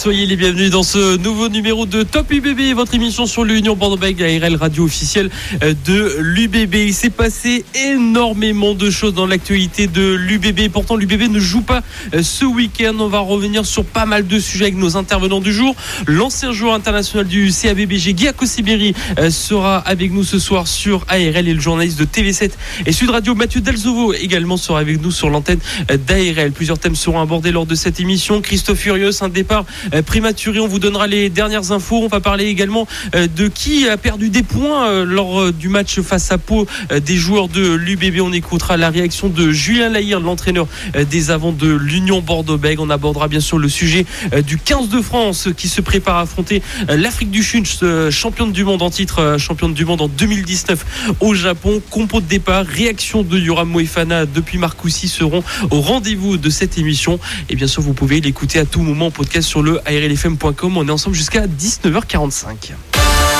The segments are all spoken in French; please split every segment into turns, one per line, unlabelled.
Soyez les bienvenus dans ce nouveau numéro de Top UBB, votre émission sur l'Union Bordeaux-Bègles, ARL radio officielle euh, de l'UBB. Il s'est passé énormément de choses dans l'actualité de l'UBB. Pourtant, l'UBB ne joue pas euh, ce week-end. On va revenir sur pas mal de sujets avec nos intervenants du jour. L'ancien joueur international du CABBG, Guy Sibéry, euh, sera avec nous ce soir sur ARL et le journaliste de TV7 et Sud Radio, Mathieu Delzovo, également sera avec nous sur l'antenne d'ARL. Plusieurs thèmes seront abordés lors de cette émission. Christophe Furieux, un départ euh, prématuré. On vous donnera les dernières infos. On va parler également euh, de qui a perdu des points euh, lors du match face à Pau des joueurs de l'UBB. On écoutera la réaction de Julien Lahire, l'entraîneur des avants de l'Union Bordeaux-Bègles. On abordera bien sûr le sujet du 15 de France qui se prépare à affronter l'Afrique du Sud, championne du monde en titre, championne du monde en 2019 au Japon. Compo de départ, réaction de Yoram Moefana depuis Marcoussis seront au rendez-vous de cette émission. Et bien sûr, vous pouvez l'écouter à tout moment en podcast sur le ARLFM.com. On est ensemble jusqu'à 19h45.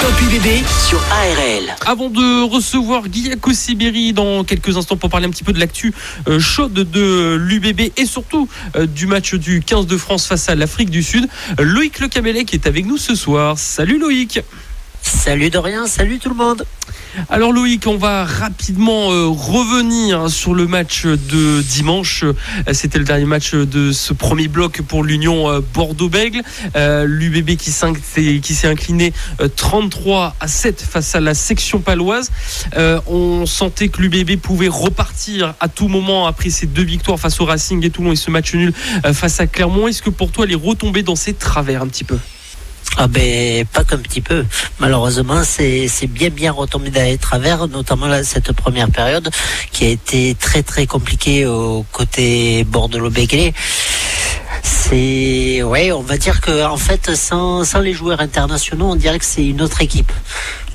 Top UBB sur ARL.
Avant de recevoir Guillaume Sibéry dans quelques instants pour parler un petit peu de l'actu euh, chaude de l'UBB et surtout euh, du match du 15 de France face à l'Afrique du Sud, Loïc Le qui est avec nous ce soir. Salut Loïc.
Salut Dorian, salut tout le monde.
Alors Loïc, on va rapidement euh, revenir sur le match de dimanche. Euh, c'était le dernier match de ce premier bloc pour l'Union euh, Bordeaux-Bègle. L'UBB qui s'est incliné 33 à 7 face à la section paloise. on sentait que l'UBB pouvait repartir à tout moment après ces deux victoires face au Racing et Toulon et ce match nul face à Clermont. Est-ce que pour toi, elle est retombée dans ses travers un petit peu?
Ah ben pas qu'un petit peu. Malheureusement, c'est bien bien retombé dans les travers, notamment cette première période qui a été très très compliquée au côté Bordeaux-Bégué. On va dire que en fait sans, les joueurs internationaux, on dirait que c'est une autre équipe.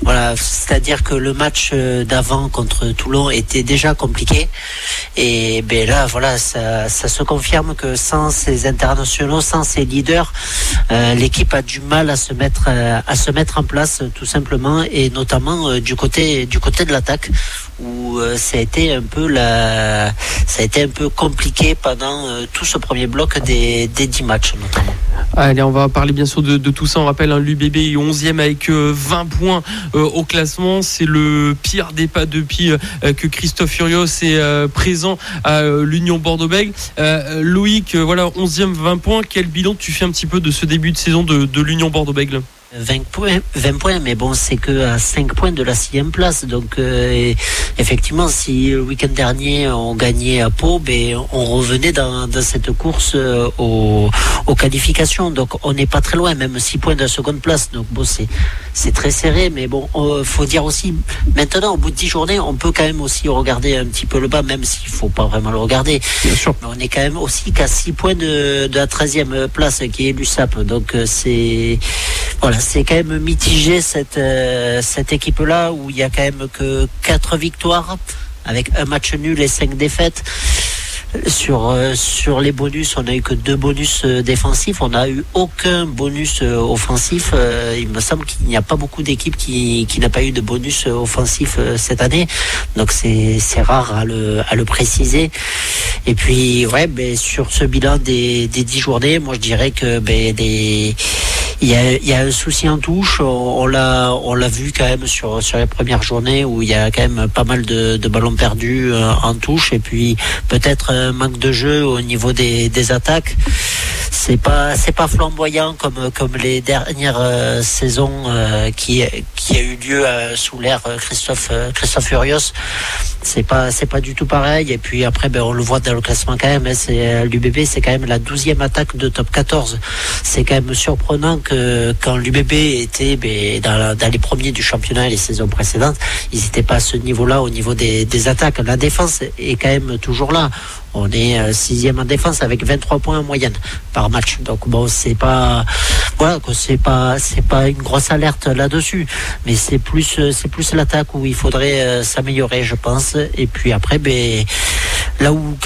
Voilà, c'est-à-dire que le match euh, d'avant contre Toulon était déjà compliqué. Et ben là, voilà, ça, se confirme que sans ces internationaux, sans ces leaders, euh, l'équipe a du mal à se mettre euh, à se mettre en place tout simplement, et notamment du côté de l'attaque où ça a été un peu la, ça a été un peu compliqué pendant tout ce premier bloc des, des 10 matchs notamment.
Allez, on va parler bien sûr de, tout ça. On rappelle, hein, l'UBB est 11e avec 20 points euh, au classement. C'est le pire des pas depuis euh, que Christophe Furios est euh, présent à l'Union Bordeaux-Bègles. Loïc, voilà, 11e, 20 points. Quel bilan tu fais un petit peu de ce début de saison de, de l'Union Bordeaux-Bègles?
20 points, 20 points, mais bon, c'est que à 5 points de la sixième place. Donc, euh, effectivement, si le week-end dernier on gagnait à Pau, ben, on revenait dans, dans cette course euh, aux, aux, qualifications. Donc, on n'est pas très loin, même 6 points de la seconde place. Donc, bon, c'est, très serré, mais bon, faut dire aussi, maintenant, au bout de 10 journées, on peut quand même aussi regarder un petit peu le bas, même s'il faut pas vraiment le regarder.
Bien sûr.
Mais on est quand même aussi qu'à 6 points de, de la 13e place qui est l'USAP. Donc, euh, c'est, voilà, c'est quand même mitigé cette, euh, cette équipe-là où il y a quand même que 4 victoires avec un match nul et 5 défaites. Sur, euh, sur les bonus, on n'a eu que deux bonus euh, défensifs. On n'a eu aucun bonus offensif. il me semble qu'il n'y a pas beaucoup d'équipes qui, qui n'a pas eu de bonus offensif cette année. Donc c'est rare à le, à le préciser. Et puis, ouais, ben, sur ce bilan des, des 10 journées, moi je dirais que ben, des, il, y a, un souci en touche. On, l'a vu quand même sur, sur les premières journées où il y a quand même pas mal de, ballons perdus en touche. Et puis peut-être manque de jeu au niveau des attaques. C'est pas c'est pas flamboyant comme comme les dernières euh, saisons euh, qui qui a eu lieu euh, sous l'ère Christophe Christophe Furios. C'est pas c'est pas du tout pareil. Et puis après ben on le voit dans le classement quand même. Hein, c'est l'UBB c'est quand même la douzième attaque de top 14. C'est quand même surprenant que quand l'UBB était ben, dans, les premiers du championnat les saisons précédentes, ils n'étaient pas à ce niveau-là au niveau des attaques. La défense est quand même toujours là. On est euh, sixième en défense avec 23 points en moyenne par match. Donc bon, c'est pas pas une grosse alerte là-dessus, mais c'est plus euh, c'est plus l'attaque où il faudrait euh, s'améliorer, je pense. Et puis après, ben Là où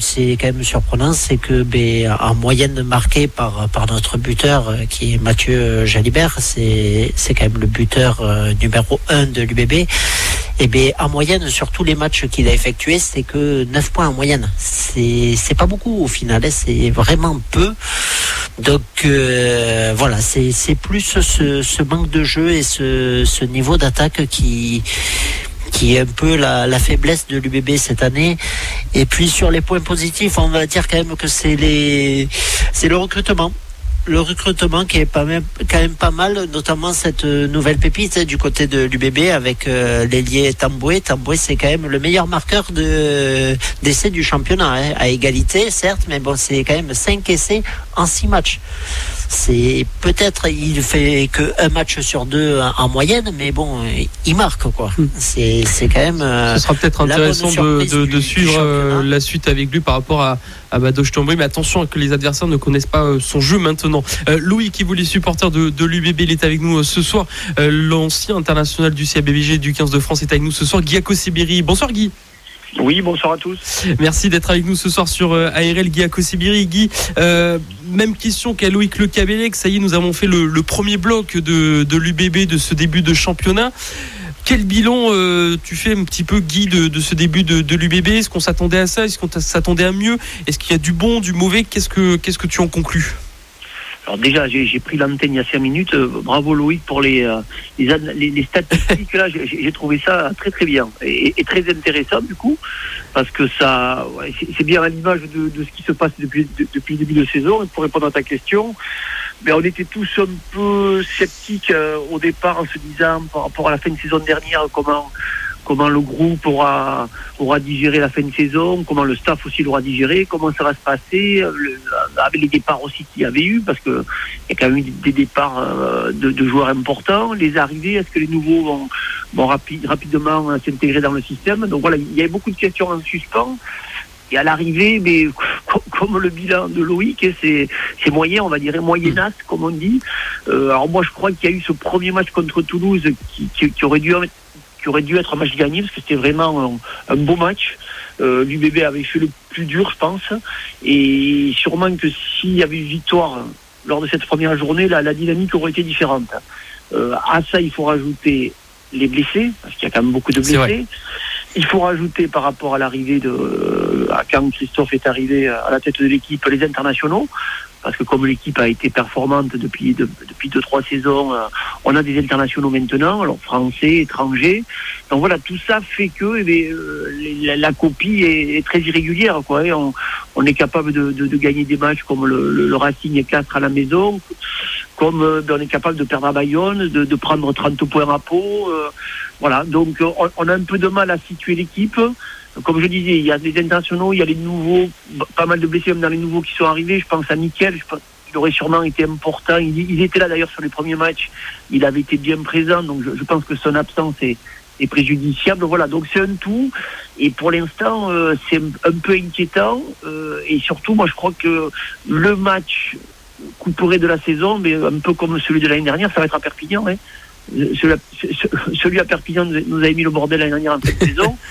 c'est quand même surprenant, c'est que ben, en moyenne marquée par notre buteur qui est Mathieu Jalibert, c'est c'est quand même le buteur numéro 1 de l'UBB. Et bien en moyenne sur tous les matchs qu'il a effectués, c'est que 9 points en moyenne. C'est pas beaucoup au final, hein. c'est vraiment peu. Donc euh, voilà, c'est plus ce, manque de jeu et ce, ce niveau d'attaque qui qui est un peu la, la faiblesse de l'UBB cette année. Et puis sur les points positifs, on va dire quand même que c'est c'est le recrutement le recrutement qui est pas même, quand même pas mal, notamment cette nouvelle pépite hein, du côté de l'UBB avec euh, l'ailier Tamboué. Tamboué, c'est quand même le meilleur marqueur de, d'essais du championnat, hein, à égalité, certes, mais bon, c'est quand même 5 essais en 6 matchs. C'est peut-être, il fait que un match sur deux en moyenne, mais bon, il marque quoi.
Hmm.
C'est, c'est quand même. euh,
Ce sera peut-être intéressant de, suivre euh, la suite avec lui par rapport à, à Badoche Tamboué. Mais attention que les adversaires ne connaissent pas euh, son jeu maintenant. Euh, Louis, qui vous les supporters de, de l'UBB, il est avec nous euh, ce soir. Euh, L'ancien international du CABVG du 15 de France est avec nous ce soir. Guy Sibiri. Bonsoir Guy.
Oui, bonsoir à tous.
Merci d'être avec nous ce soir sur euh, ARL Guy Sibiri. Guy, euh, même question qu'à Loïc Le Cabellec. Ça y est, nous avons fait le, le premier bloc de, de l'UBB de ce début de championnat. Quel bilan euh, tu fais un petit peu, Guy, de, ce début de, l'UBB Est-ce qu'on s'attendait à ça? Est-ce qu'on s'attendait à mieux? Est-ce qu'il y a du bon, du mauvais? Qu'est-ce que qu'est-ce que tu en conclus?
Alors déjà, j'ai pris l'antenne il y a cinq minutes. Euh, bravo Loïc pour les, euh, les, statistiques. là, j'ai trouvé ça très très bien et, très intéressant du coup, parce que ça, c'est bien à l'image de, ce qui se passe depuis, de- depuis le début de saison. Et pour répondre à ta question, mais on était tous un peu sceptiques euh, au départ en se disant par rapport à la fin de saison dernière comment comment le groupe aura aura digéré la fin de saison, comment le staff aussi l'aura digéré, comment ça va se passer, avec les départs aussi qu'il y avait eu, parce que il y a quand même eu des départs euh, de, joueurs importants, les arrivées, est-ce que les nouveaux vont, vont rapi- rapidement euh, s'intégrer dans le système? Donc voilà, il y avait beaucoup de questions en suspens. Et à l'arrivée, mais co- comme le bilan de Loïc, hein, c'est moyen, on va dire, moyennasse, comme on dit. Euh, alors moi, je crois qu'il y a eu ce premier match contre Toulouse qui, qui, qui aurait dû qui aurait dû être un match gagné parce que c'était vraiment un, un beau match. Euh, L'UBB avait fait le plus dur, je pense. Et sûrement que s'il y avait eu victoire lors de cette première journée, la, la dynamique aurait été différente. Euh, à ça, il faut rajouter les blessés, parce qu'il y a quand même beaucoup de blessés. Il faut rajouter par rapport à l'arrivée de à quand Christophe est arrivé à la tête de l'équipe les internationaux parce que comme l'équipe a été performante depuis de- depuis deux trois saisons, euh, on a des internationaux maintenant, alors français, étrangers. Donc voilà, tout ça fait que eh euh, la, la copie est, très irrégulière. Quoi, Et on, est capable de, de- de gagner des matchs comme le, le, le Racing et 4 à la maison, comme euh, ben, on est capable de perdre à Bayonne, de, de prendre 30 points à Pau. euh, voilà, donc euh, on, on a un peu de mal à situer l'équipe. Comme je disais, il y a des internationaux, il y a les nouveaux, pas mal de blessés même dans les nouveaux qui sont arrivés. Je pense à Nickel, qu'il aurait sûrement été important. Il, il était là d'ailleurs sur les premiers matchs, il avait été bien présent, donc je, je pense que son absence est, est préjudiciable. Voilà, donc c'est un tout. Et pour l'instant, euh, c'est un, peu inquiétant. euh, et surtout, moi, je crois que le match couperé de la saison, mais un peu comme celui de l'année dernière, ça va être à Perpignan. Hein. Euh, Celui, à, Perpignan nous avait mis le bordel l'année dernière en fin de saison.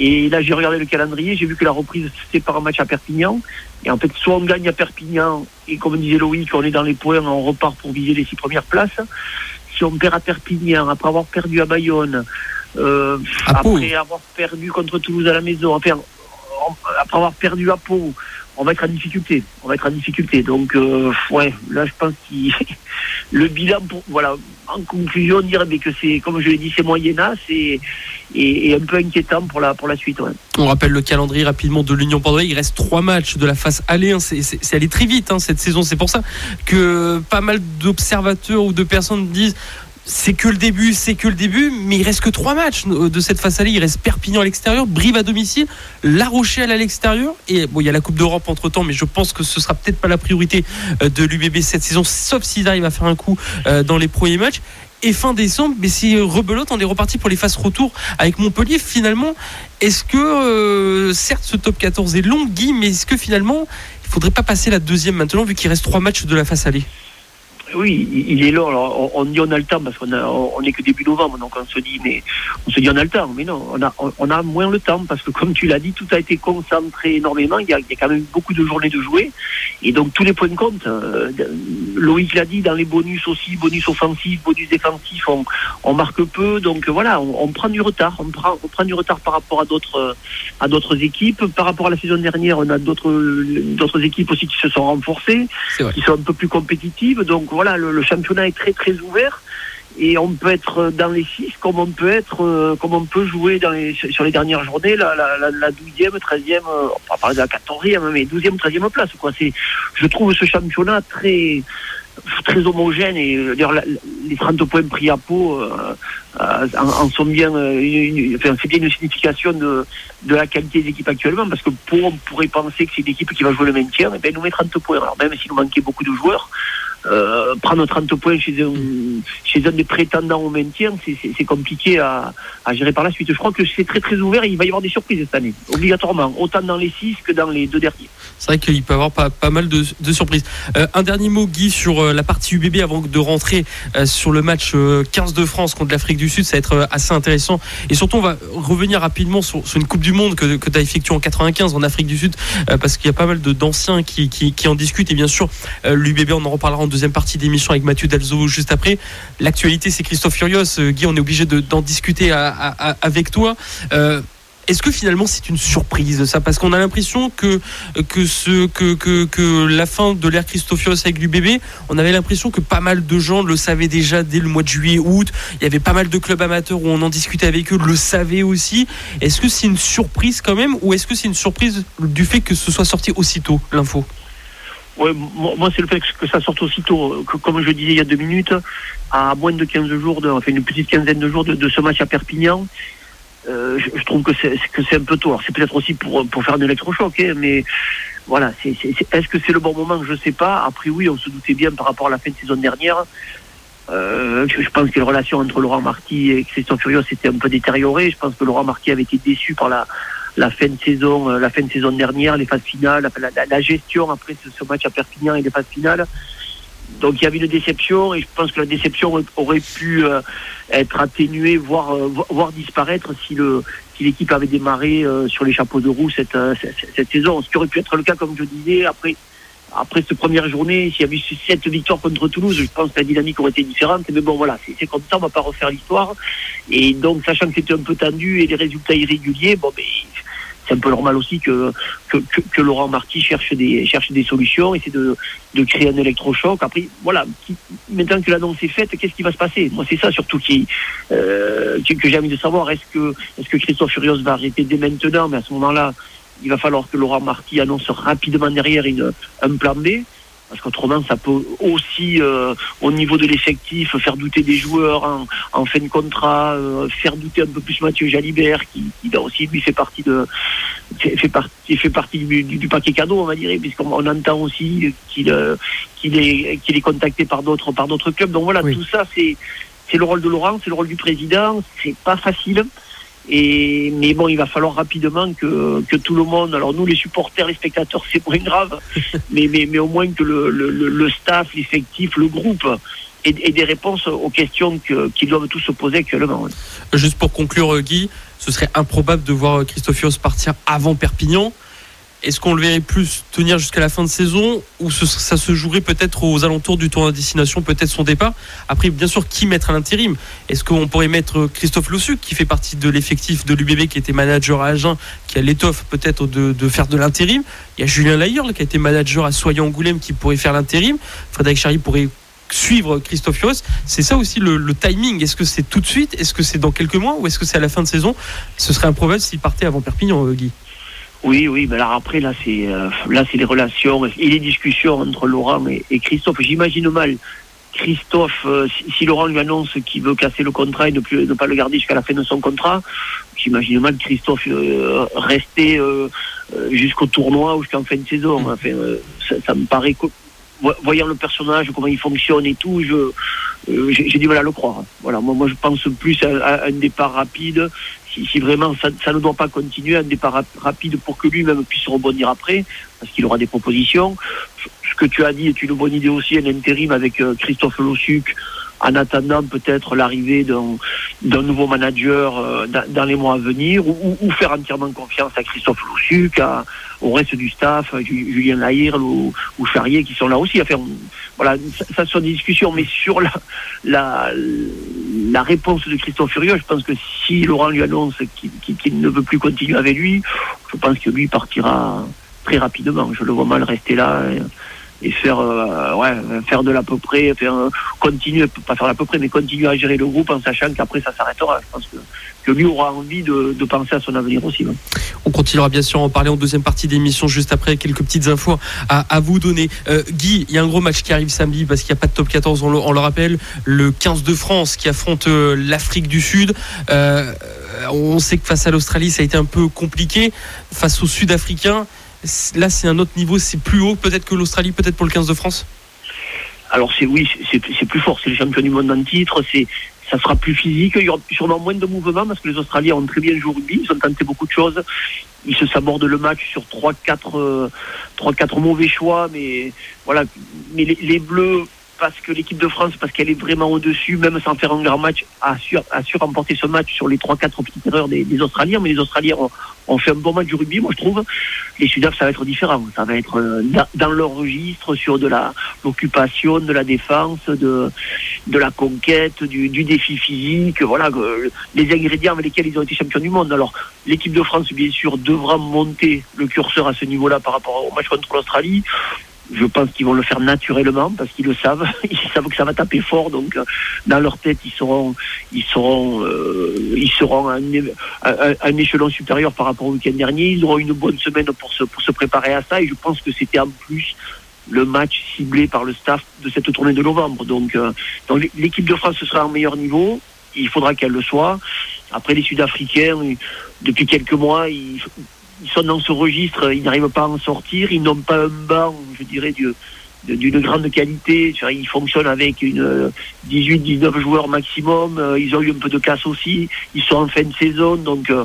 Et là, j'ai regardé le calendrier, j'ai vu que la reprise c'était par un match à Perpignan. Et en fait, soit on gagne à Perpignan, et comme disait Loïc, on est dans les points, on repart pour viser les six premières places. Si on perd à Perpignan, après avoir perdu à Bayonne, euh,
À Pau.
après avoir perdu contre Toulouse à la maison, enfin, on- après avoir perdu à Pau, on va être en difficulté. On va être en difficulté. Donc, euh, ouais, là, je pense qu'il le bilan, voilà, en conclusion, on dirait mais que c'est, comme je l'ai dit, c'est moyennasse et, et, un peu inquiétant pour la, suite.
On rappelle le calendrier rapidement de l'Union Bordeaux. Il reste trois matchs de la phase aller. hein. C'est- C'est c'est allé très vite hein, cette saison. C'est pour ça que pas mal d'observateurs ou de personnes disent c'est que le début, c'est que le début, mais il reste que trois matchs euh, de cette phase aller. Il reste Perpignan à l'extérieur, Brive à domicile, La Rochelle à l'extérieur. Et bon, il y a la Coupe d'Europe entre temps, mais je pense que ce sera peut-être pas la priorité euh, de l'UBB cette saison, sauf s'ils arrivent à faire un coup euh, dans les premiers matchs. Et fin décembre, mais euh, rebelote, on est reparti pour les phases retour avec Montpellier. Finalement, est-ce que, certes, ce top 14 est long, Guy, mais est-ce que finalement, il faudrait pas passer la deuxième maintenant, vu qu'il reste trois matchs de la face aller
Oui, il est long. Alors, on dit on a le temps parce qu'on on est que début novembre, donc on se dit mais on se dit on a le temps, mais non, on a, on a moins le temps parce que comme tu l'as dit, tout a été concentré énormément. Il y, a, il y a quand même beaucoup de journées de jouer et donc tous les points comptent. Euh, Loïc l'a dit dans les bonus aussi, bonus offensifs, bonus défensifs, on, on marque peu, donc voilà, on, on, prend du retard, on prend, on prend du retard par rapport à d'autres à d'autres équipes. Par rapport à la saison dernière, on a d'autres d'autres équipes aussi qui se sont renforcées, qui sont un peu plus compétitives, donc voilà, le, championnat est très très ouvert et on peut être dans les six comme on peut être euh, comme on peut jouer dans les, sur les dernières journées la, la, la 12e, 13e, on va parler de la 14e, mais 12e, 13e place. Je trouve ce championnat très très homogène et euh, les 30 points pris à peau euh, en, sont bien, une, enfin, c'est bien une signification de, de la qualité des équipes actuellement parce que pour, on pourrait penser que c'est une équipe qui va jouer le maintien, et eh bien nous met 30 points. Alors même s'il nous manquait beaucoup de joueurs, euh, prendre 30 points chez un, chez un des prétendants au maintien, c'est compliqué à, gérer par la suite. Je crois que c'est très très ouvert et il va y avoir des surprises cette année, obligatoirement, autant dans les 6 que dans les deux derniers.
C'est vrai qu'il peut y avoir pas, mal de, surprises. Euh, un dernier mot, Guy, sur euh, la partie UBB avant de rentrer sur le match 15 euh, de France contre l'Afrique du Sud. Ça va être assez intéressant. Et surtout, on va revenir rapidement sur, une Coupe du Monde que, tu as effectuée en 95 en Afrique du Sud, parce qu'il y a pas mal d'anciens qui, qui, qui, en discutent. Et bien sûr, l'UBB, on en reparlera en deuxième partie d'émission avec Mathieu Dalzo juste après. L'actualité, c'est Christophe Furios. Euh, Guy, on est obligé d'en discuter avec toi. Euh, est-ce que finalement c'est une surprise ça? Parce qu'on a l'impression que, que, que, que, que la fin de l'ère Christophios avec l'UBB, on avait l'impression que pas mal de gens le savaient déjà dès le mois de juillet, août. Il y avait pas mal de clubs amateurs où on en discutait avec eux, le savaient aussi. Est-ce que c'est une surprise quand même ou est-ce que c'est une surprise du fait que ce soit sorti aussitôt l'info?
Moi, c'est le fait que ça sorte aussitôt, que, comme je disais il y a deux minutes, à moins de 15 jours, de, enfin une petite quinzaine de jours de, ce match à Perpignan. Euh, je, trouve que c'est un peu tôt. C'est peut-être aussi pour faire un électrochoc, hein, mais voilà. Est-ce que c'est le bon moment? Je sais pas. Après oui, on se doutait bien par rapport à la fin de saison dernière. Euh, je, pense que la relation entre Laurent Marty et Christian Furios s'était un peu détériorée. Je pense que Laurent Marty avait été déçu par la la fin de saison, euh, la fin de saison dernière, les phases finales, la, gestion après ce, match à Perpignan et les phases finales. Donc il y avait une déception et je pense que la déception aurait pu euh, être atténuée, voire, euh, voire disparaître si le si l'équipe avait démarré sur les chapeaux de roue cette, cette, cette, saison. Ce qui aurait pu être le cas, comme je disais, après après cette première journée, s'il y avait eu cette victoire contre Toulouse, je pense que la dynamique aurait été différente. Mais bon, voilà, c'est comme ça, on va pas refaire l'histoire. Et donc, sachant que c'était un peu tendu et les résultats irréguliers, bon, mais c'est un peu normal aussi que, que, que, Laurent Marty cherche des, cherche des solutions, essaie de, de créer un électrochoc. Après, voilà, maintenant que l'annonce est faite, qu'est-ce qui va se passer? Moi, c'est ça surtout qui, euh, que j'ai envie de savoir. Est-ce que, est-ce que Christophe Furios va arrêter dès maintenant? Mais à ce moment-là, il va falloir que Laurent Marty annonce rapidement derrière une, un plan B parce qu'autrement ça peut aussi euh, au niveau de l'effectif faire douter des joueurs en, en fin de contrat, euh, faire douter un peu plus Mathieu Jalibert qui, qui aussi lui fait partie de fait, partie fait partie du, du, paquet cadeau on va dire puisqu'on entend aussi qu'il euh, qu'il est qu'il est contacté par d'autres par d'autres clubs. Donc voilà tout ça c'est c'est le rôle de Laurent c'est le rôle du président c'est pas facile et, mais bon, il va falloir rapidement que, que tout le monde, alors nous les supporters, les spectateurs, c'est moins grave, mais, mais, mais au moins que le, le, le staff, l'effectif, le groupe et, des réponses aux questions qu'ils qui doivent tous se poser actuellement.
Juste pour conclure, Guy, ce serait improbable de voir Christophios partir avant Perpignan. Est-ce qu'on le verrait plus tenir jusqu'à la fin de saison ou ça se jouerait peut-être aux alentours du tour de destination, peut-être son départ? Après, bien sûr, qui mettre à l'intérim? Est-ce qu'on pourrait mettre Christophe Lossuc, qui fait partie de l'effectif de l'UBB, qui était manager à Agen, qui a l'étoffe peut-être de, faire de l'intérim? Il y a Julien Layerle, qui a été manager à Soyons-Angoulême, qui pourrait faire l'intérim. Frédéric Charry pourrait suivre Christophe Fios. C'est ça aussi le, le timing. Est-ce que c'est tout de suite? Est-ce que c'est dans quelques mois? Ou est-ce que c'est à la fin de saison? Ce serait improbable s'il partait avant Perpignan, euh, Guy.
Oui, oui, mais alors après, là, c'est euh, là, c'est les relations et les discussions entre Laurent et, Christophe. J'imagine mal Christophe, euh, si, Laurent lui annonce qu'il veut casser le contrat et ne, plus, ne pas le garder jusqu'à la fin de son contrat, j'imagine mal Christophe euh, rester jusqu'au tournoi ou jusqu'en fin de saison. Mm. Enfin, ça, me paraît, voyant le personnage, comment il fonctionne et tout, je j'ai du mal à le croire. Voilà, moi, moi je pense plus à un départ rapide si, vraiment ça, ne doit pas continuer, un départ rapide pour que lui-même puisse rebondir après, parce qu'il aura des propositions. Je, que tu as dit est une bonne idée aussi, un intérim avec Christophe Lossuc en attendant peut-être l'arrivée d'un nouveau manager euh, dans, les mois à venir, ou, faire entièrement confiance à Christophe Loussuc, au reste du staff, Julien Lahir ou, ou, Charrier qui sont là aussi. Enfin, voilà, ça, ça sont des discussions, mais sur la, la, la réponse de Christophe Furieux, je pense que si Laurent lui annonce qu'il ne veut plus continuer avec lui, je pense que lui partira très rapidement. Je le vois mal rester là faire euh, ouais faire de l'à peu près faire continuer pas faire l'à peu près mais continuer à gérer le groupe en sachant qu'après ça s'arrêtera. Je pense que, que lui aura envie de, penser à son avenir aussi
on continuera bien sûr à en parler en deuxième partie d'émission juste après quelques petites infos à, vous donner. Euh, Guy il y a un gros match qui arrive samedi parce qu'il n'y a pas de top 14 on le, on le, rappelle. Le 15 de France qui affronte euh, l'Afrique du Sud. On sait que face à l'Australie ça a été un peu compliqué. Face aux Sud-Africains Là, c'est un autre niveau, c'est plus haut peut-être que l'Australie, peut-être pour le 15 de France?
Alors, c'est oui, c'est plus fort. C'est le champion du monde en titre. C'est ça sera plus physique. Il y aura sûrement moins de mouvements parce que les Australiens ont très bien joué rugby. Ils ont tenté beaucoup de choses. Ils se sabordent le match sur 3-4 trois, quatre mauvais choix. Mais voilà. Mais les Bleus parce que l'équipe de France, parce qu'elle est vraiment au-dessus, même sans faire un grand match, a su, remporter ce match sur les 3-4 petites erreurs des, Australiens. Mais les Australiens ont, fait un bon match du rugby, moi je trouve. Les Sudaf, ça va être différent. Ça va être euh, dans, leur registre sur de l'occupation, de la défense, de, de la conquête, du, défi physique. Voilà, les ingrédients avec lesquels ils ont été champions du monde. Alors, l'équipe de France, bien sûr, devra monter le curseur à ce niveau-là par rapport au match contre l'Australie je pense qu'ils vont le faire naturellement parce qu'ils le savent. Ils savent que ça va taper fort, donc euh, dans leur tête, ils seront, ils seront, euh, ils seront à un, échelon supérieur par rapport au week-end dernier. Ils auront une bonne semaine pour se, pour se préparer à ça. Et je pense que c'était en plus le match ciblé par le staff de cette tournée de novembre. Donc, euh, donc l'équipe de France sera en meilleur niveau. Il faudra qu'elle le soit. Après, les Sud-Africains, depuis quelques mois, ils, ils sont dans ce registre, ils n'arrivent pas à en sortir, ils n'ont pas un banc, je dirais, d'une grande qualité. Ils fonctionnent avec une 18-19 joueurs maximum. Euh, ils ont eu un peu de casse aussi. Ils sont en fin de saison. Donc, euh,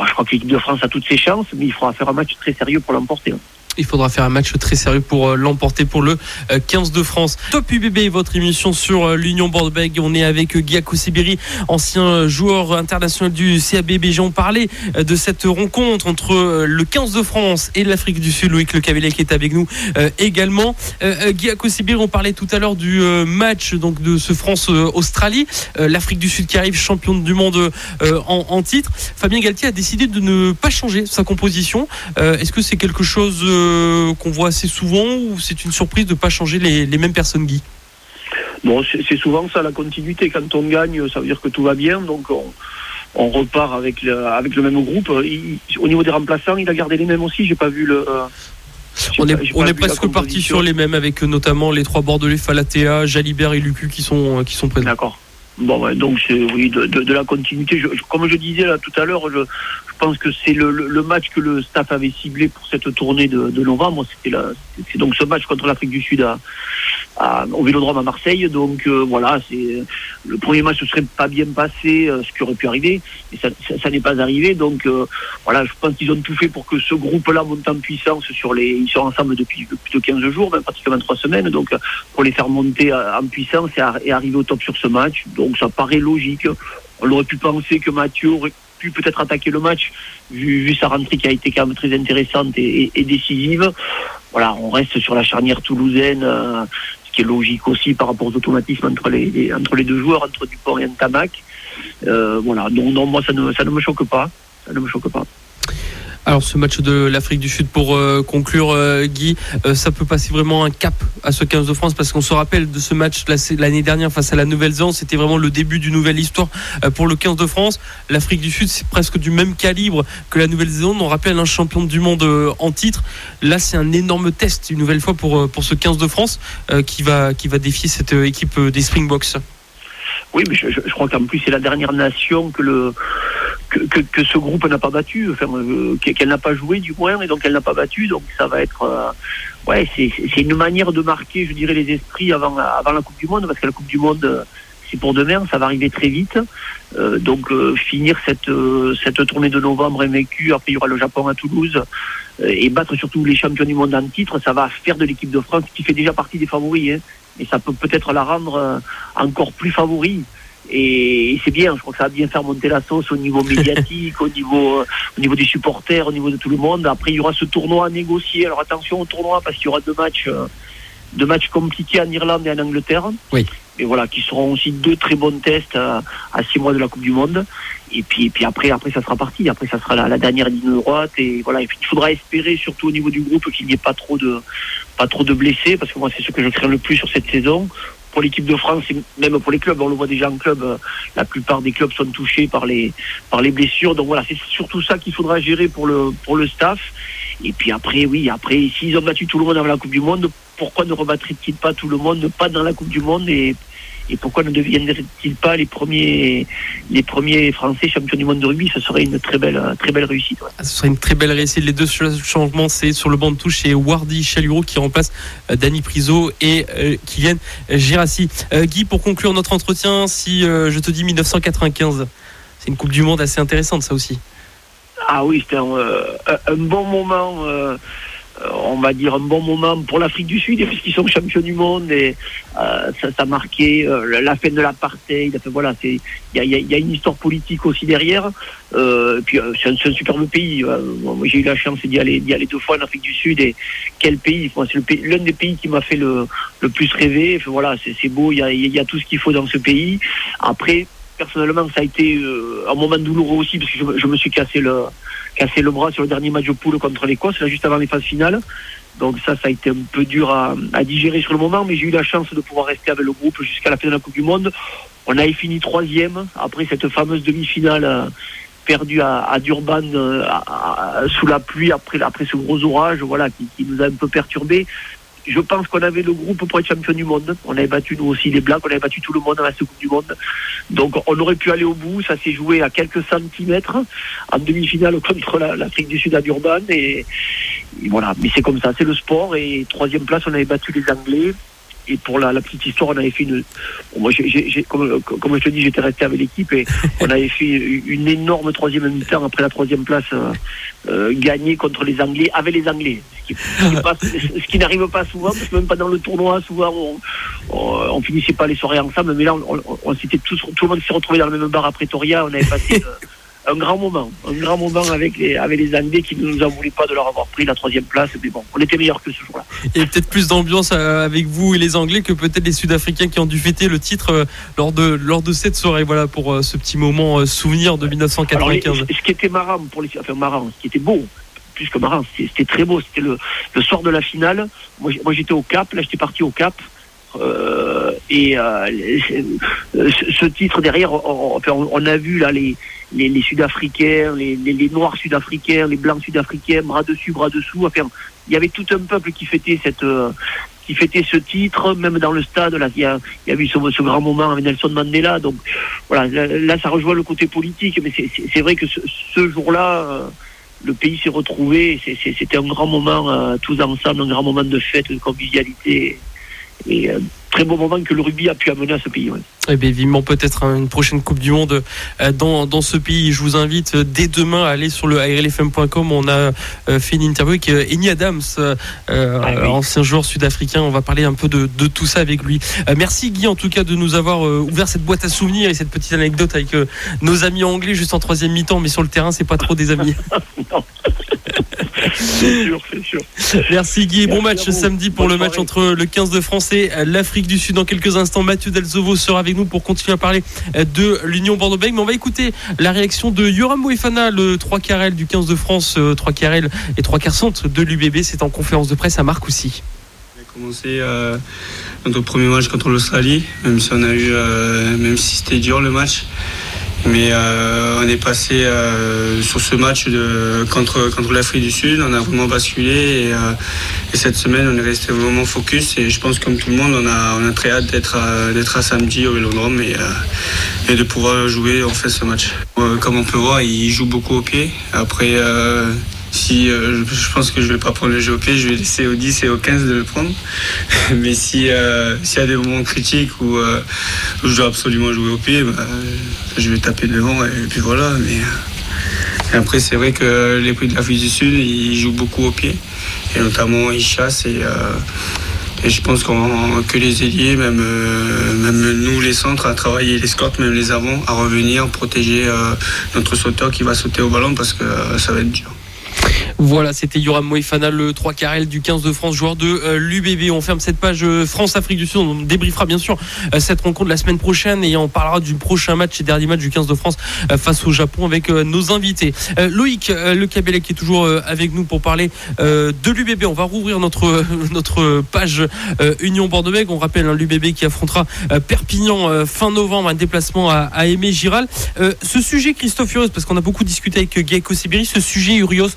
je crois que l'équipe de France a toutes ses chances, mais il faudra faire un match très sérieux pour l'emporter.
Il faudra faire un match très sérieux pour euh, l'emporter pour le 15 euh, de France. Top UBB, votre émission sur euh, l'Union bordeaux On est avec Giaco Sibiri, ancien joueur international du CABB. On parlait de cette rencontre entre le 15 de France et l'Afrique du Sud. Loïc Le Cavalier qui est avec nous également. Giaco Sibiri, on parlait tout à l'heure du match donc de ce France-Australie. L'Afrique du Sud qui arrive championne du monde en, titre. Fabien Galtier a décidé de ne pas changer sa composition. Est-ce que c'est quelque chose qu'on voit assez souvent ou c'est une surprise de ne pas changer les, mêmes personnes, Guy?
Bon, c'est souvent ça la continuité. Quand on gagne, ça veut dire que tout va bien, donc on, repart avec le, avec le même groupe. au niveau des remplaçants, il a gardé les mêmes aussi. J'ai pas vu le.
on est, on est presque parti sur les mêmes, avec notamment les trois Bordelais, Falatea, Jalibert et Lucu qui sont, qui sont présents.
D'accord. Bon, donc c'est oui de, la continuité. comme je disais là tout à l'heure, je, je pense que c'est le, le, match que le staff avait ciblé pour cette tournée de, de novembre. C'était c'est donc ce match contre l'Afrique du Sud à, à, au Vélodrome à Marseille. Donc euh, voilà, c'est le premier match ne serait pas bien passé, euh, ce qui aurait pu arriver, mais ça, ça, n'est pas arrivé. Donc euh, voilà, je pense qu'ils ont tout fait pour que ce groupe-là monte en puissance sur les. Ils sont ensemble depuis plus de 15 jours, même pratiquement 3 semaines. Donc pour les faire monter en puissance et, arriver au top sur ce match. Ça paraît logique. On aurait pu penser que Mathieu aurait pu peut-être attaquer le match, vu, sa rentrée qui a été quand même très intéressante et, décisive. Voilà, on reste sur la charnière toulousaine, euh, ce qui est logique aussi par rapport aux automatismes entre les, deux joueurs, entre Dupont et Ntamak. Euh, voilà, donc non, moi ça ne me choque pas. Ça ne me choque pas.
Alors ce match de l'Afrique du Sud pour euh, conclure euh, Guy, euh, ça peut passer vraiment un cap à ce 15 de France parce qu'on se rappelle de ce match l'année dernière face à la Nouvelle-Zélande, c'était vraiment le début d'une nouvelle histoire pour le 15 de France. L'Afrique du Sud c'est presque du même calibre que la Nouvelle-Zélande, on rappelle un champion du monde en titre. Là c'est un énorme test une nouvelle fois pour, pour ce 15 de France qui, va, qui va défier cette équipe des Springboks.
Oui, mais je, je crois qu'en plus c'est la dernière nation que le que, ce groupe n'a pas battu, enfin, euh, qu'elle n'a pas joué du moins, et donc elle n'a pas battu. Donc ça va être, euh, ouais, c'est une manière de marquer, je dirais, les esprits avant, avant la Coupe du Monde, parce que la Coupe du Monde, c'est pour demain, ça va arriver très vite. Euh, donc finir cette cette tournée de novembre invaincue, après il y aura le Japon à Toulouse et battre surtout les champions du monde en titre, ça va faire de l'équipe de France qui fait déjà partie des favoris. Hein, et ça peut peut-être la rendre encore plus favori. Et c'est bien, je crois que ça va bien faire monter la sauce au niveau médiatique, au niveau, au niveau des supporters, au niveau de tout le monde. Après, il y aura ce tournoi à négocier. Alors attention au tournoi parce qu'il y aura deux matchs, deux matchs compliqués en Irlande et en Angleterre.
Oui.
Mais voilà, qui seront aussi deux très bons tests à, six mois de la Coupe du Monde. Et puis, et puis après, après, ça sera parti. Après, ça sera la, dernière ligne droite. Et voilà. Et puis, il faudra espérer, surtout au niveau du groupe, qu'il n'y ait pas trop de, pas trop de blessés, parce que moi, c'est ce que je crains le plus sur cette saison pour l'équipe de France et même pour les clubs. On le voit déjà en club, euh, la plupart des clubs sont touchés par les par les blessures. Donc voilà, c'est surtout ça qu'il faudra gérer pour le pour le staff. Et puis après, oui, après, s'ils ont battu tout le monde dans la Coupe du Monde, pourquoi ne rebattraient-ils pas tout le monde, pas dans la Coupe du Monde et et pourquoi ne deviendraient-ils pas les premiers, les premiers Français champions du monde de rugby? Ce serait une très belle, très belle réussite.
Ah, ce serait une très belle réussite. Les deux changements, c'est sur le banc de touche, c'est Wardy Chaluro qui remplace euh, Danny Priso et euh, Kylian Girassi. Euh, Guy, pour conclure notre entretien, si je te dis 1995, c'est une Coupe du Monde assez intéressante, ça aussi.
Ah oui, c'était un, un, bon moment. Euh, on va dire, un bon moment pour l'Afrique du Sud, puisqu'ils sont champions du monde et euh, ça, ça marquait euh, la fin de l'apartheid. Enfin, voilà, il y a, une histoire politique aussi derrière. et puis c'est un, superbe pays. moi, j'ai eu la chance d'y aller, aller deux fois en Afrique du Sud et quel pays C'est l'un des pays qui m'a fait le, le plus rêver. Enfin, voilà, c'est beau. Il y a, y a tout ce qu'il faut dans ce pays. Après, personnellement, ça a été un moment douloureux aussi parce que je me suis cassé le cassé le bras sur le dernier match de poule contre l'Écosse, là juste avant les phases finales. Donc ça, ça a été un peu dur à, digérer sur le moment, mais j'ai eu la chance de pouvoir rester avec le groupe jusqu'à la fin de la Coupe du Monde. On avait fini troisième après cette fameuse demi-finale euh, perdue à, Durban euh, sous la pluie après, après ce gros orage, voilà, qui, qui nous a un peu perturbé je pense qu'on avait le groupe pour être champion du monde. On avait battu nous aussi les Blacks, on avait battu tout le monde dans la Coupe du Monde. Donc on aurait pu aller au bout. Ça s'est joué à quelques centimètres en demi-finale contre l'Afrique du Sud à Durban. Et, voilà, mais c'est comme ça, c'est le sport. Et troisième place, on avait battu les Anglais. Et pour la, petite histoire, on avait fait une. moi, comme, comme, je te dis, j'étais resté avec l'équipe et on avait fait une énorme troisième mi-temps après la troisième place euh, euh gagnée contre les Anglais, avec les Anglais. Ce qui, n'arrive pas souvent, parce que même pas dans le tournoi, souvent on, on, finissait pas les soirées ensemble. Mais là, on, on, s'était tous, tout le monde s'est retrouvé dans le même bar à Pretoria. On avait passé. Euh, un grand moment, un grand moment avec les, avec les Anglais qui ne nous en voulaient pas de leur avoir pris la troisième place. Mais bon, on était meilleurs que ce jour-là.
Et peut-être plus d'ambiance euh, avec vous et les Anglais que peut-être les Sud-Africains qui ont dû fêter le titre euh, lors de, lors de cette soirée. Voilà pour euh, ce petit moment souvenir de 1995.
ce qui était marrant pour les, enfin marrant, ce qui était beau, plus que marrant, c'était très beau. C'était le, le soir de la finale. Moi, moi j'étais au Cap, là j'étais parti au Cap. Et ce titre derrière, on, a vu là les, les, Sud-Africains, les, Noirs Sud-Africains, les Blancs Sud-Africains, bras dessus, bras dessous. Enfin, il y avait tout un peuple qui fêtait cette euh, qui fêtait ce titre, même dans le stade. Là, il y a, il eu ce, grand moment avec Nelson Mandela. Donc voilà, là, ça rejoint le côté politique, mais c'est vrai que ce, jour-là. Euh, le pays s'est retrouvé, c'était un grand moment euh, tous ensemble, un grand moment de fête, de convivialité. Et très beau moment que le rugby a pu amener à ce pays.
Et eh bien, vivement peut-être une prochaine Coupe du Monde euh, dans, dans ce pays. Je vous invite euh, dès demain à aller sur le ARLFM.com. On a euh, fait une interview avec Eni Adams, ah ancien joueur sud-africain. On va parler un peu de, de tout ça avec lui. Merci Guy en tout cas de nous avoir ouvert cette boîte à souvenirs et cette petite anecdote avec nos amis anglais juste en troisième mi-temps, mais sur le terrain c'est pas trop des amis.
c'est sûr, c'est sûr.
Merci Guy. bon match samedi pour le match entre le 15 de France et l'Afrique du Sud. Dans quelques instants, Mathieu Delzovo sera avec nous pour continuer à parler de l'Union Bordeaux-Bègles. Mais on va écouter la réaction de Yoram Moefana, le 3 quarts du 15 de France, 3 quarts et 3 quarts centre de l'UBB. C'est en conférence de presse à Marcoussis.
On a commencé euh, notre premier match contre l'Australie, même si on a eu, euh, même si c'était dur le match. Mais euh, on est passé euh, sur ce match contre, contre l'Afrique du Sud, on a vraiment basculé euh, et, cette semaine on est resté vraiment focus et je pense comme tout le monde on a, on a très hâte d'être à, samedi au Vélodrome et, et de pouvoir jouer en fait ce match. comme on peut voir, il joue beaucoup au pied. Après si je pense que je vais pas prendre le jeu au pied, je vais laisser au 10 et au 15 de le prendre. Mais si s'il y a des moments critiques où, je dois absolument jouer au pied, bah, je vais taper devant et, puis voilà. Mais après, c'est vrai que les prix de l'Afrique du Sud, ils jouent beaucoup au pied. Et notamment, ils chassent et je pense que les ailiers, même, euh, même nous les centres, à travailler les même les avants, à revenir, protéger euh, notre sauteur qui va sauter au ballon parce que euh, ça va être dur.
Voilà, c'était Yoram Moefana, le 3 carrel du 15 de France, joueur de euh, l'UBB. On ferme cette page euh, France-Afrique du Sud. On débriefera bien sûr euh, cette rencontre la semaine prochaine et on parlera du prochain match et dernier match du 15 de France face au Japon avec nos invités. Loïc Le Cabellet qui est toujours avec nous pour parler de l'UBB. On va rouvrir notre, page Union Bordeaux-Bègles. On rappelle hein, l'UBB qui affrontera Perpignan fin novembre, un déplacement à, Aimé Giral. ce sujet, Christophe Urios, parce qu'on a beaucoup discuté avec Gaëko Sibiri, ce sujet Urios,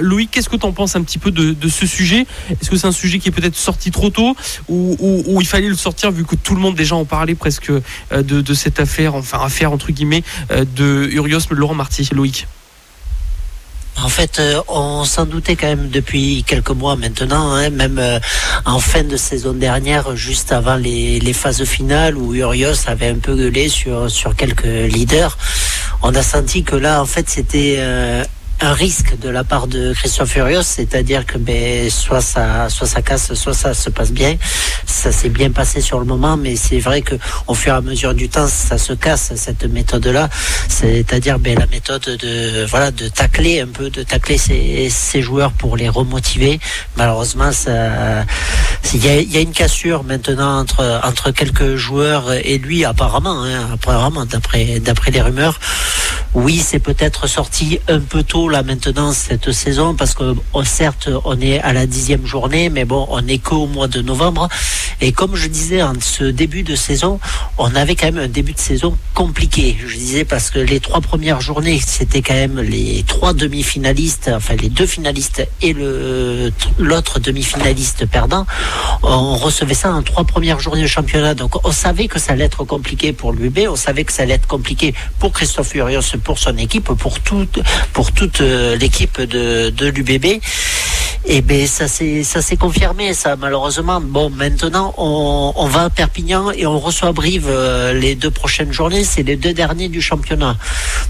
Louis, qu'est-ce que tu en penses un petit peu de, ce sujet? Est-ce que c'est un sujet qui est peut-être sorti trop tôt ou, il fallait le sortir vu que tout le monde déjà en parlait presque euh, de, cette affaire, enfin affaire entre guillemets, euh, de Urios Laurent Marty, Loïc.
En fait, on s'en doutait quand même depuis quelques mois maintenant, hein, même en fin de saison dernière, juste avant les, phases finales où Urios avait un peu gueulé sur quelques leaders. On a senti que là, en fait, c'était un risque de la part de Christian Furios, c'est-à-dire que ben, soit ça, soit ça casse, soit ça se passe bien. Ça s'est bien passé sur le moment, mais c'est vrai que au fur et à mesure du temps, ça se casse cette méthode-là. C'est-à-dire ben, la méthode de voilà de tacler un peu, de tacler ces, ces joueurs pour les remotiver. Malheureusement, il y a, une cassure maintenant entre entre quelques joueurs et lui apparemment, hein, apparemment d'après les rumeurs. Oui, c'est peut-être sorti un peu tôt là maintenant cette saison parce que oh, certes on est à la dixième journée, mais bon on est qu'au mois de novembre. Et comme je disais en ce début de saison, on avait quand même un début de saison compliqué. Je disais parce que les trois premières journées c'était quand même les trois demi-finalistes, enfin les deux finalistes et le l'autre demi-finaliste perdant. On recevait ça en trois premières journées de championnat, donc on savait que ça allait être compliqué pour l'UB, on savait que ça allait être compliqué pour Christophe Furios pour son équipe, pour toute, pour toute euh, l'équipe de, de l'UBB. Et ben ça s'est ça s'est confirmé ça malheureusement. Bon maintenant on, va à Perpignan et on reçoit Brive euh, les deux prochaines journées, c'est les deux derniers du championnat.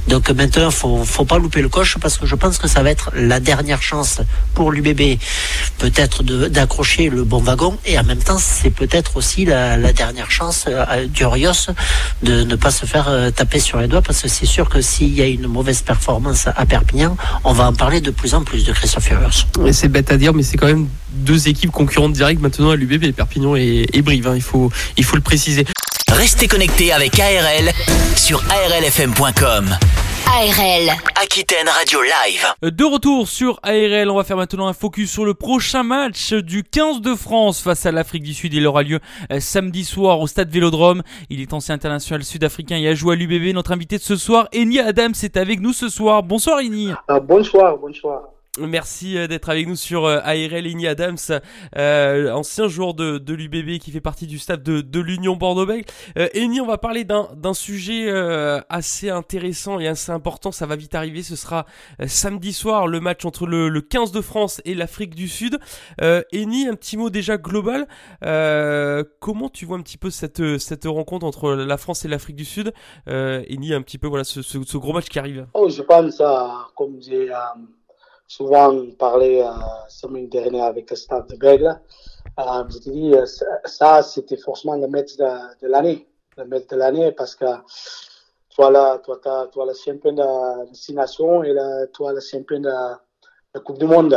Donc maintenant faut faut pas louper le coche parce que je pense que ça va être la dernière chance pour l'UBB peut-être d'accrocher le bon wagon et en même temps c'est peut-être aussi la, dernière chance euh, du Rios de ne pas se faire euh, taper sur les doigts parce que c'est sûr que s'il y a une mauvaise performance à Perpignan, on va en parler de plus en plus de Christophe
bête à dire, mais c'est quand même deux équipes concurrentes directes maintenant à l'UBB, Perpignan et, Brive. Hein. il, faut, il faut le préciser.
Restez connectés avec ARL sur arlfm.com. ARL, Aquitaine Radio Live.
De retour sur ARL, on va faire maintenant un focus sur le prochain match du 15 de France face à l'Afrique du Sud. Il aura lieu euh, samedi soir au stade Vélodrome. Il est ancien international sud-africain et a joué à l'UBB. Notre invité de ce soir, Eni Adams, est avec nous ce soir. Bonsoir Eni.
Ah, bonsoir, bonsoir.
Merci euh, d'être avec nous sur euh, ARL Igny Adams, euh, ancien joueur de, de l'UBB qui fait partie du staff de, de l'Union Bordeaux-Bègles. Euh, Eni, on va parler d'un sujet assez intéressant et assez important. Ça va vite arriver. Ce sera samedi soir le match entre le, le 15 de France et l'Afrique du Sud. Eni, un petit mot déjà global. comment tu vois un petit peu cette, cette rencontre entre la France et l'Afrique du Sud? Eni, un petit peu voilà ce, ce, ce, gros match qui arrive.
Oh, je pense, comme j'ai souvent parlé euh, semaine dernière avec le staff de Greg. Euh, je dis, euh, ça, c'était forcément le match de, de l'année. Le match de l'année parce que toi, là, toi, as, toi, le champion de, Six Nations et là, toi, le champion de, la Coupe du Monde.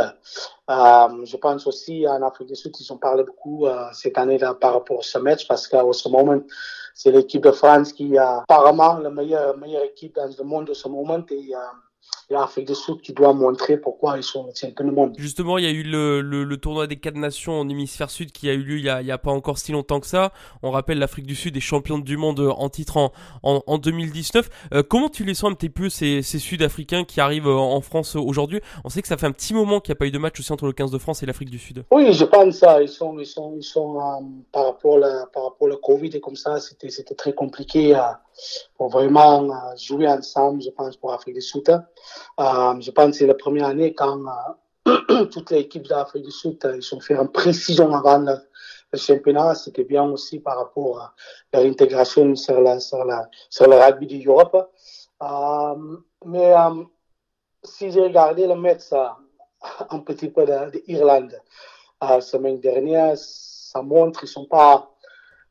Euh, je pense aussi en Afrique du Sud, ils ont parlé beaucoup euh, cette année-là par rapport à ce match parce qu'à ce moment, c'est l'équipe de France qui a apparemment la meilleure, meilleure équipe dans le monde à ce moment. Et, l'Afrique du Sud qui doit montrer pourquoi ils sont champions du monde.
Justement, il y a eu le, le, tournoi des quatre nations en hémisphère sud qui a eu lieu il y a, pas encore si longtemps que ça. On rappelle l'Afrique du Sud est championne du monde en titre en, en, 2019. Euh, comment tu les sens un petit peu ces, ces Sud-Africains qui arrivent en France aujourd'hui? On sait que ça fait un petit moment qu'il n'y a pas eu de match aussi entre le 15 de France et l'Afrique du Sud.
Oui, je pense ça. Ils sont, ils sont, ils sont euh, par rapport à par rapport au Covid et comme ça, c'était, c'était très compliqué à pour vraiment jouer ensemble, je pense, pour Afrique du Sud. je pense que c'est la première année quand toute l'équipe d'Afrique du Sud, ils ont fait une précision avant le, championnat. C'était bien aussi par rapport à leur intégration sur, la, sur, la, sur le rugby d'Europe. mais si j'ai regardé le match un petit peu d'Irlande la semaine dernière, ça montre qu'ils ne sont pas,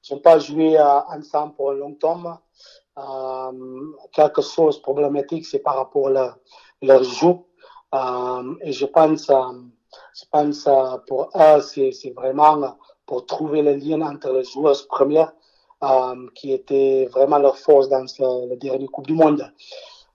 sont pas joués ensemble pour un long terme. Euh, quelque chose de problématique, c'est par rapport à leur, jeu. Euh, et je pense, euh, je pense euh, pour eux, c'est vraiment pour trouver le lien entre les joueurs premiers, euh, qui était vraiment leur force dans le dernier Coupe du Monde.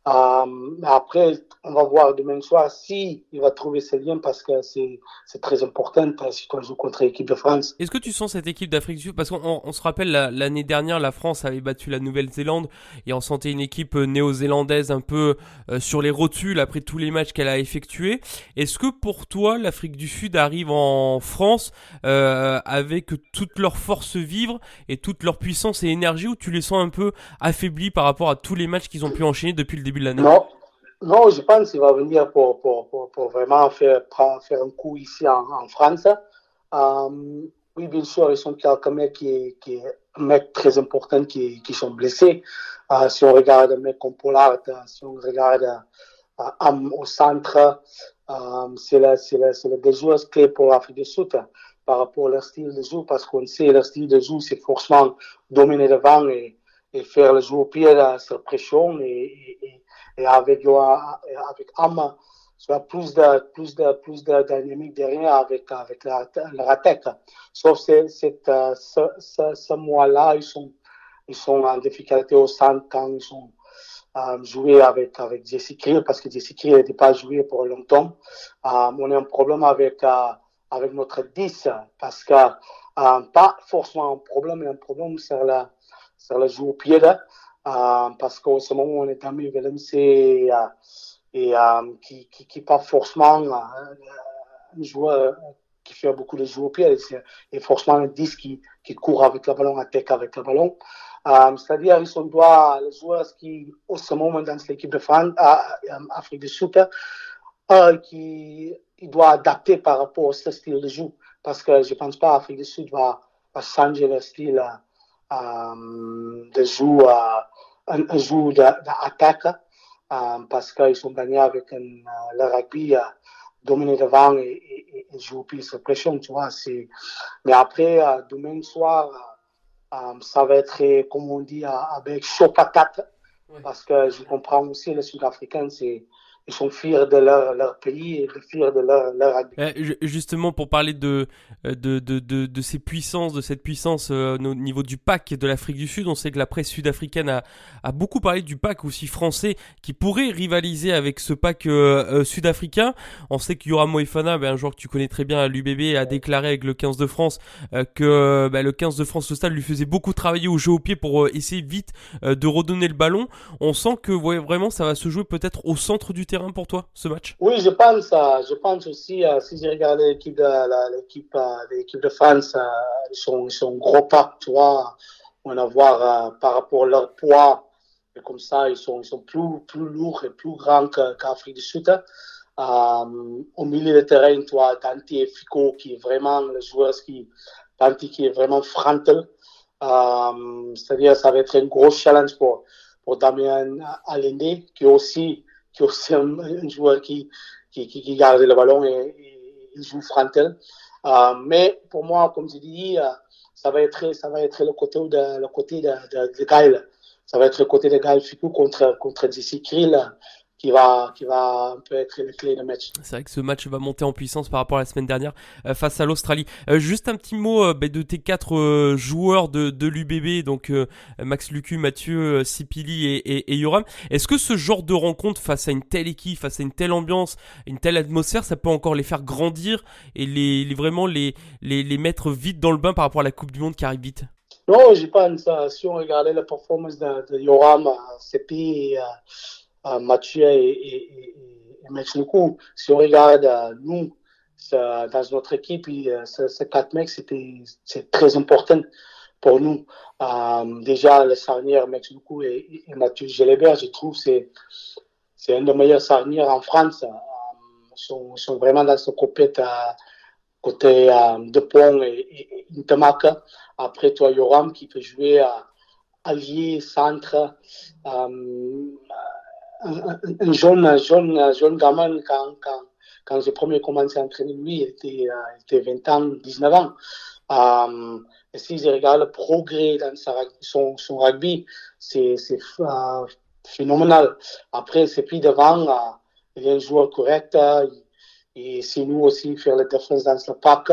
Euh, après, on va voir demain soir si il va trouver ce lien parce que c'est très important si on joue contre l'équipe de France.
Est-ce que tu sens cette équipe d'Afrique du Sud? Parce qu'on on se rappelle l'année dernière, la France avait battu la Nouvelle-Zélande et on sentait une équipe euh, néo-zélandaise un peu euh, sur les rotules après tous les matchs qu'elle a effectués. Est-ce que pour toi, l'Afrique du Sud arrive en France euh, avec toute leur force vivre et toute leur puissance et énergie ou tu les sens un peu affaiblis par rapport à tous les matchs qu'ils ont pu enchaîner depuis le début
non, non, je pense qu'il va venir pour, pour, pour, vraiment faire, faire un coup ici en, en France. Euh, oui, bien sûr, ils sont quelques mecs qui, qui mecs très importants qui, qui sont blessés. Euh, si on regarde un mec comme Pollard, si on regarde euh, au centre, euh, c'est le, des joueurs clés pour l'Afrique du Sud par rapport à leur style de jeu, parce qu'on sait leur style de jeu, c'est forcément dominer devant et, et faire le jeu au pied sur pression et, et avec, avec Am, soit plus de, plus de, plus de dynamique derrière avec, avec la, la Sauf que cette, euh, ce, ce, mois-là, ils sont, ils sont en difficulté au centre quand ils sont euh, joués avec, avec Jesse parce que Jesse n'était pas joué pour longtemps. Euh, on a un problème avec, euh, avec notre 10 parce que, pas forcément un problème, mais un problème sur la, sur le jeu au pied parce qu'en ce moment, on est ami Valence et, euh, et euh, qui, qui, qui pas forcément un joueur qui fait beaucoup de jeux au pied, et forcément un 10 qui, qui court avec le ballon, attaque avec le ballon. Euh, C'est-à-dire, ils sont doit, les joueurs qui, au ce moment, dans l'équipe de France, euh, Afrique du Sud, euh, qui, il doit adapter par rapport à ce style de jeu. Parce que je pense pas Afrique du Sud va, va changer le style euh, de jeu à, un, jeu d'attaque euh, parce qu'ils sont gagnés avec euh, le rugby euh, dominé devant et, et, et jouer plus de pression, tu vois. Mais après, euh, demain soir, euh, ça va être, comme on dit, avec chaud patate. Parce que je comprends aussi, les Sud-Africains, c'est ils sont fiers de leur, leur pays et fiers de leur, leur
euh, Justement, pour parler de, de, de, de, de ces puissances, de cette puissance euh, au niveau du pack de l'Afrique du Sud, on sait que la presse sud-africaine a, a beaucoup parlé du pack aussi français qui pourrait rivaliser avec ce pack euh, euh sud-africain. On sait que Yoram Moefana, ben, un joueur que tu connais très bien à l'UBB, a déclaré avec le 15 de France euh, que ben, le 15 de France au stade lui faisait beaucoup travailler au jeu au pied pour essayer vite de redonner le ballon. On sent que ouais, vraiment ça va se jouer peut-être au centre du terrain pour toi, ce match?
Oui, je pense, je pense aussi, euh, si j'ai regardé l'équipe de, l'équipe, euh, l'équipe de France, euh, ils sont, gros pas, tu vois. On va voir par rapport à leur poids, et comme ça, ils sont, ils sont plus, plus lourds et plus grands qu'Afrique du Sud. au milieu de terrain, tu vois, Dante Fico, qui est vraiment le joueur qui, Dante qui est vraiment frontal. c'est-à-dire, ça va être un gros challenge pour, pour Damien Allende, qui aussi qui est aussi un, joueur qui, qui, qui, qui, garde le ballon et, il joue frontal. Euh, mais pour moi, comme je dis, euh, ça va être, ça va être le côté de, le côté de, de, Gaël. Ça va être le côté de Gaël Ficou contre, contre JC Krill qui va, qui va un peu être le clé de match.
C'est vrai que ce match va monter en puissance par rapport à la semaine dernière euh, face à l'Australie. Euh, juste un petit mot euh, bah, de tes quatre joueurs de, de l'UBB, donc Max Lucu, Mathieu, Sipili et, et, et Yoram. Est-ce que ce genre de rencontre face à une telle équipe, face à une telle ambiance, une telle atmosphère, ça peut encore les faire grandir et les, les vraiment les, les, les mettre vite dans le bain par rapport à la Coupe du Monde qui arrive vite?
Non, je pense. Si on regardait la performance de, de Yoram, Sepi, euh, Mathieu et, et, Max. Si on regarde euh, nous, dans notre équipe, euh, ces quatre mecs, c'est très important pour nous. Euh, déjà, le sarnière Mexuku et, Mathieu Gelébert, je trouve c'est c'est un des meilleurs sarnières en France. Euh, sont, vraiment dans ce copette à côté euh, de Pont et, et. Après, toi, Yoram qui peut jouer à allié, centre. Euh, un, un, jeune, jeune, jeune gamin quand, quand, quand j'ai premier commencé à entraîner lui, il était, euh, il était 20 ans, 19 ans. Euh, et si je regarde le progrès dans son, son rugby, c'est euh, phénoménal. Après, c'est plus devant, euh, il est un joueur correct, euh, et c'est nous aussi faire la défense dans le pack.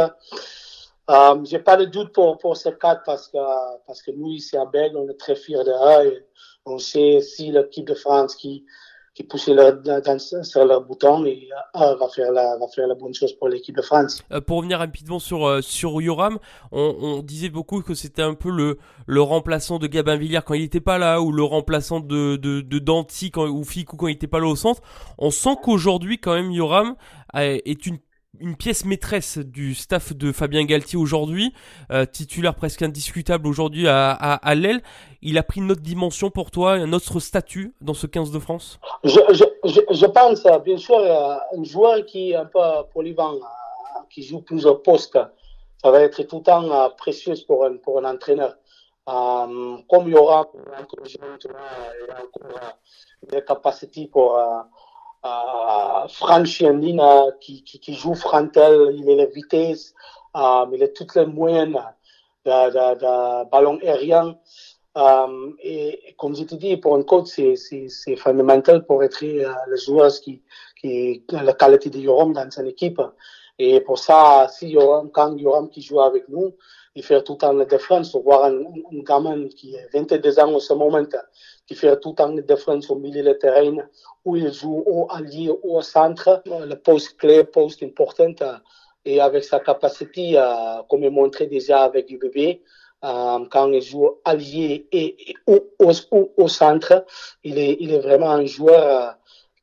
Euh, j'ai pas de doute pour, pour ce cadre parce que, parce que nous, ici à Bègle, on est très fiers de eux. On sait si l'équipe de France qui, qui pousse leur, dans, sur leur bouton et euh, va, faire la, va faire la bonne chose pour l'équipe de France.
Euh, pour revenir rapidement sur, euh, sur Yoram, on, on, disait beaucoup que c'était un peu le, le remplaçant de Gabin Villiers quand il n'était pas là ou le remplaçant de, de, de Danti quand, ou Ficou quand il n'était pas là au centre. On sent qu'aujourd'hui, quand même, Yoram est une une pièce maîtresse du staff de Fabien Galtier aujourd'hui, euh, titulaire presque indiscutable aujourd'hui à, à, l'aile. Il a pris une autre dimension pour toi, un autre statut dans ce 15 de France?
Je, pense, bien sûr, un joueur qui est un peu polyvalent, qui joue plusieurs postes, ça va être tout le temps précieux pour un, entraîneur. Euh, comme il y aura encore des capacités pour euh, franchir une ligne qui, qui, joue frontal, il a la vitesse, euh, il a toutes les moyens de, ballon aérien. Euh, et comme je te dis, pour un coach, c'est fondamental pour être euh, le joueur qui, qui la qualité de Yoram dans son équipe. Et pour ça, si Yoram, quand Yoram qui joue avec nous, il fait tout la défense, voir un, un gamin qui a 22 ans en ce moment, qui fait tout la défense au milieu du terrain, où il joue au allié ou au centre, le poste clé, poste important, et avec sa capacité, euh, comme il montré déjà avec UBB, euh, quand il joue allié et, et au, au, centre, il est, il est vraiment un joueur euh,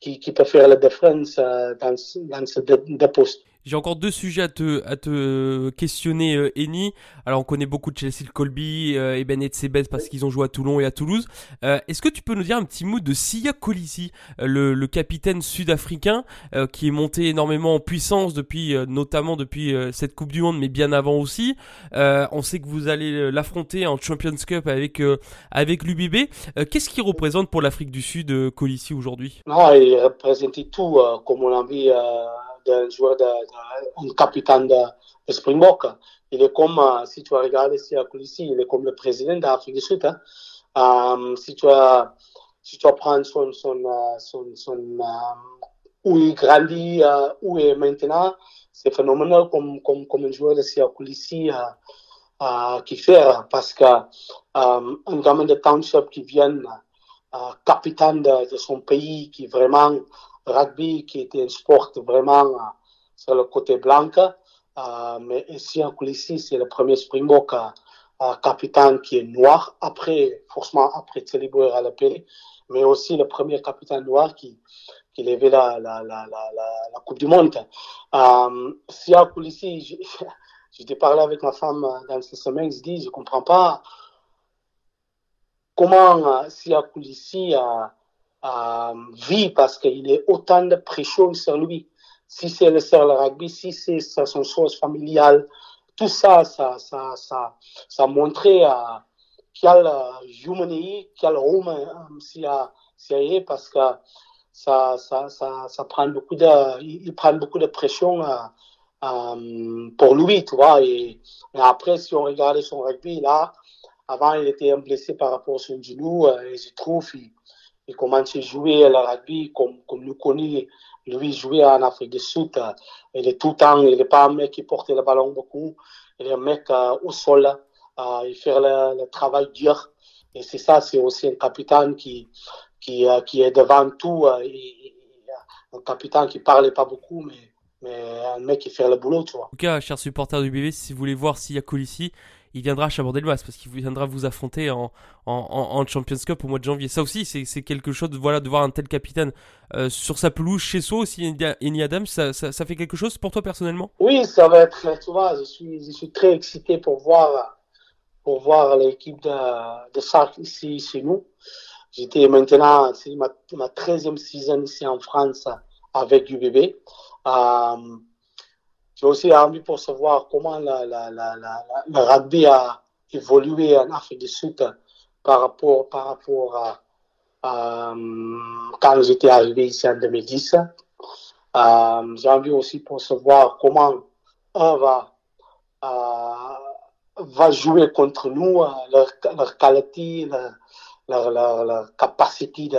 qui, qui peut faire la défense dans, dans ce deux postes.
J'ai encore deux sujets à te, à te questionner, euh, Eni. Alors, on connaît beaucoup de Chelsea Colby euh, et Ben Etzebeth parce qu'ils ont joué à Toulon et à Toulouse. Euh, Est-ce que tu peux nous dire un petit mot de Sia Colisi, le, le, capitaine sud-africain euh, qui est monté énormément en puissance depuis, euh, notamment depuis euh, cette Coupe du Monde, mais bien avant aussi. on sait que vous allez l'affronter en Champions Cup avec, avec l'UBB. Qu'est-ce qu'il représente pour l'Afrique du Sud, Colisi, aujourd'hui?
Non, il représente tout, comme on l'a vu d'un joueur, de, de, un capitaine de, de Springbok. Il est comme, uh, si tu regardes ici à Coulissi, il est comme le président d'Afrique du Sud. Hein. Um, si tu as, si tu son, son, uh, son, où il grandit, où il est maintenant, c'est phénoménal comme, comme, comme un joueur ici à Coulissi uh, qui fait, parce que um, un gamin de Township qui vient capitaine de, de son pays, qui vraiment rugby qui était un sport vraiment euh, sur le côté blanc. Euh, mais ici en c'est le premier Springbok euh, capitaine qui est noir, après, forcément après célébrer à la paix, mais aussi le premier capitaine noir qui, qui la, la, la, la, Coupe du Monde. Euh, si à Coulissi, j'étais parlé avec ma femme dans cette semaine, je dis, je comprends pas comment si à Coulissi, vit parce qu'il a autant de pression sur lui. Si c'est le, sur rugby, si c'est son chose familiale, tout ça, ça, ça, ça, ça montrait euh, quel humanité, quel euh, s'il y a, s'il y parce que ça, ça, ça, ça prend beaucoup de, il prend beaucoup de pression euh, euh, pour lui, tu vois. Et, après, si on regarde son rugby, là, avant, il était blessé par rapport à son genou, et je trouve, il, il commence à jouer la rugby comme, comme nous connaissons. Lui jouer en Afrique du Sud. Il est tout le temps, il n'est pas un mec qui porte le ballon beaucoup. Il est un mec euh, au sol. Euh, il fait le, le, travail dur. Et c'est ça, c'est aussi un capitaine qui, qui, euh, qui est devant tout. Et, un capitaine qui parlait pas beaucoup, mais, mais un mec qui fait le boulot, tu vois.
En tout cas, chers supporters du BB, si vous voulez voir s'il y a Colissi, il viendra à Chabordelmas parce qu'il viendra vous affronter en, en, Champions Cup au mois de janvier. Ça aussi, c'est quelque chose voilà, de voir un tel capitaine euh, sur sa pelouse chez soi aussi, Eni Adams, ça, ça, ça, fait quelque chose pour toi personnellement?
Oui, ça va être, tu vois, je suis, je suis très excité pour voir, pour voir l'équipe de, de Sark ici chez nous. J'étais maintenant, c'est ma, ma 13e saison ici en France avec UBB. Euh, j'ai aussi envie pour savoir comment la, la, la, le rugby a évolué en Afrique du Sud par rapport, par rapport à, à quand j'étais arrivé ici en 2010. Euh, j'ai envie aussi pour savoir comment on va, euh, va jouer contre nous, euh, leur, leur qualité, leur, capacité de,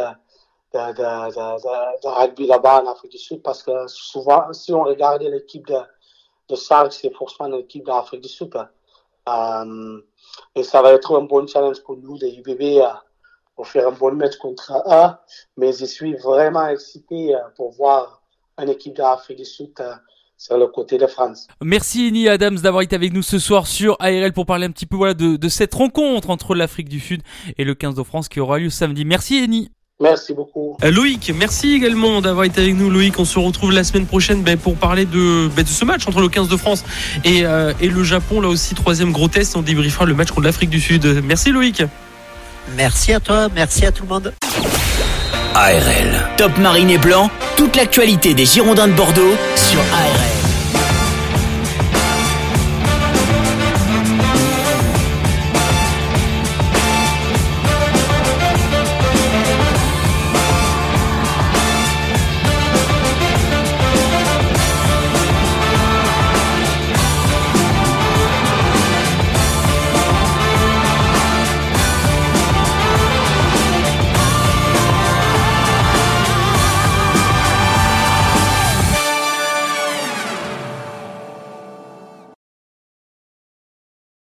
de, de rugby là-bas en Afrique du Sud, parce que souvent, si on regardait l'équipe de, de Sark, c'est forcément l'équipe d'Afrique du Sud. Euh, et ça va être un bon challenge pour nous, les UBB, pour faire un bon match contre eux. Mais je suis vraiment excité pour voir une équipe d'Afrique du Sud sur le côté de France.
Merci Eni Adams d'avoir été avec nous ce soir sur ARL pour parler un petit peu voilà, de, de cette rencontre entre l'Afrique du Sud et le 15 de France qui aura lieu samedi. Merci Eni.
Merci beaucoup.
Euh, Loïc, merci également d'avoir été avec nous. Loïc, on se retrouve la semaine prochaine ben, pour parler de, ben, de, ce match entre le 15 de France et, euh, et, le Japon. Là aussi, troisième gros test. On débriefera le match contre l'Afrique du Sud. Merci Loïc.
Merci à toi, merci à tout le monde.
ARL. Top Marine et Blanc, toute l'actualité des Girondins de Bordeaux sur ARL.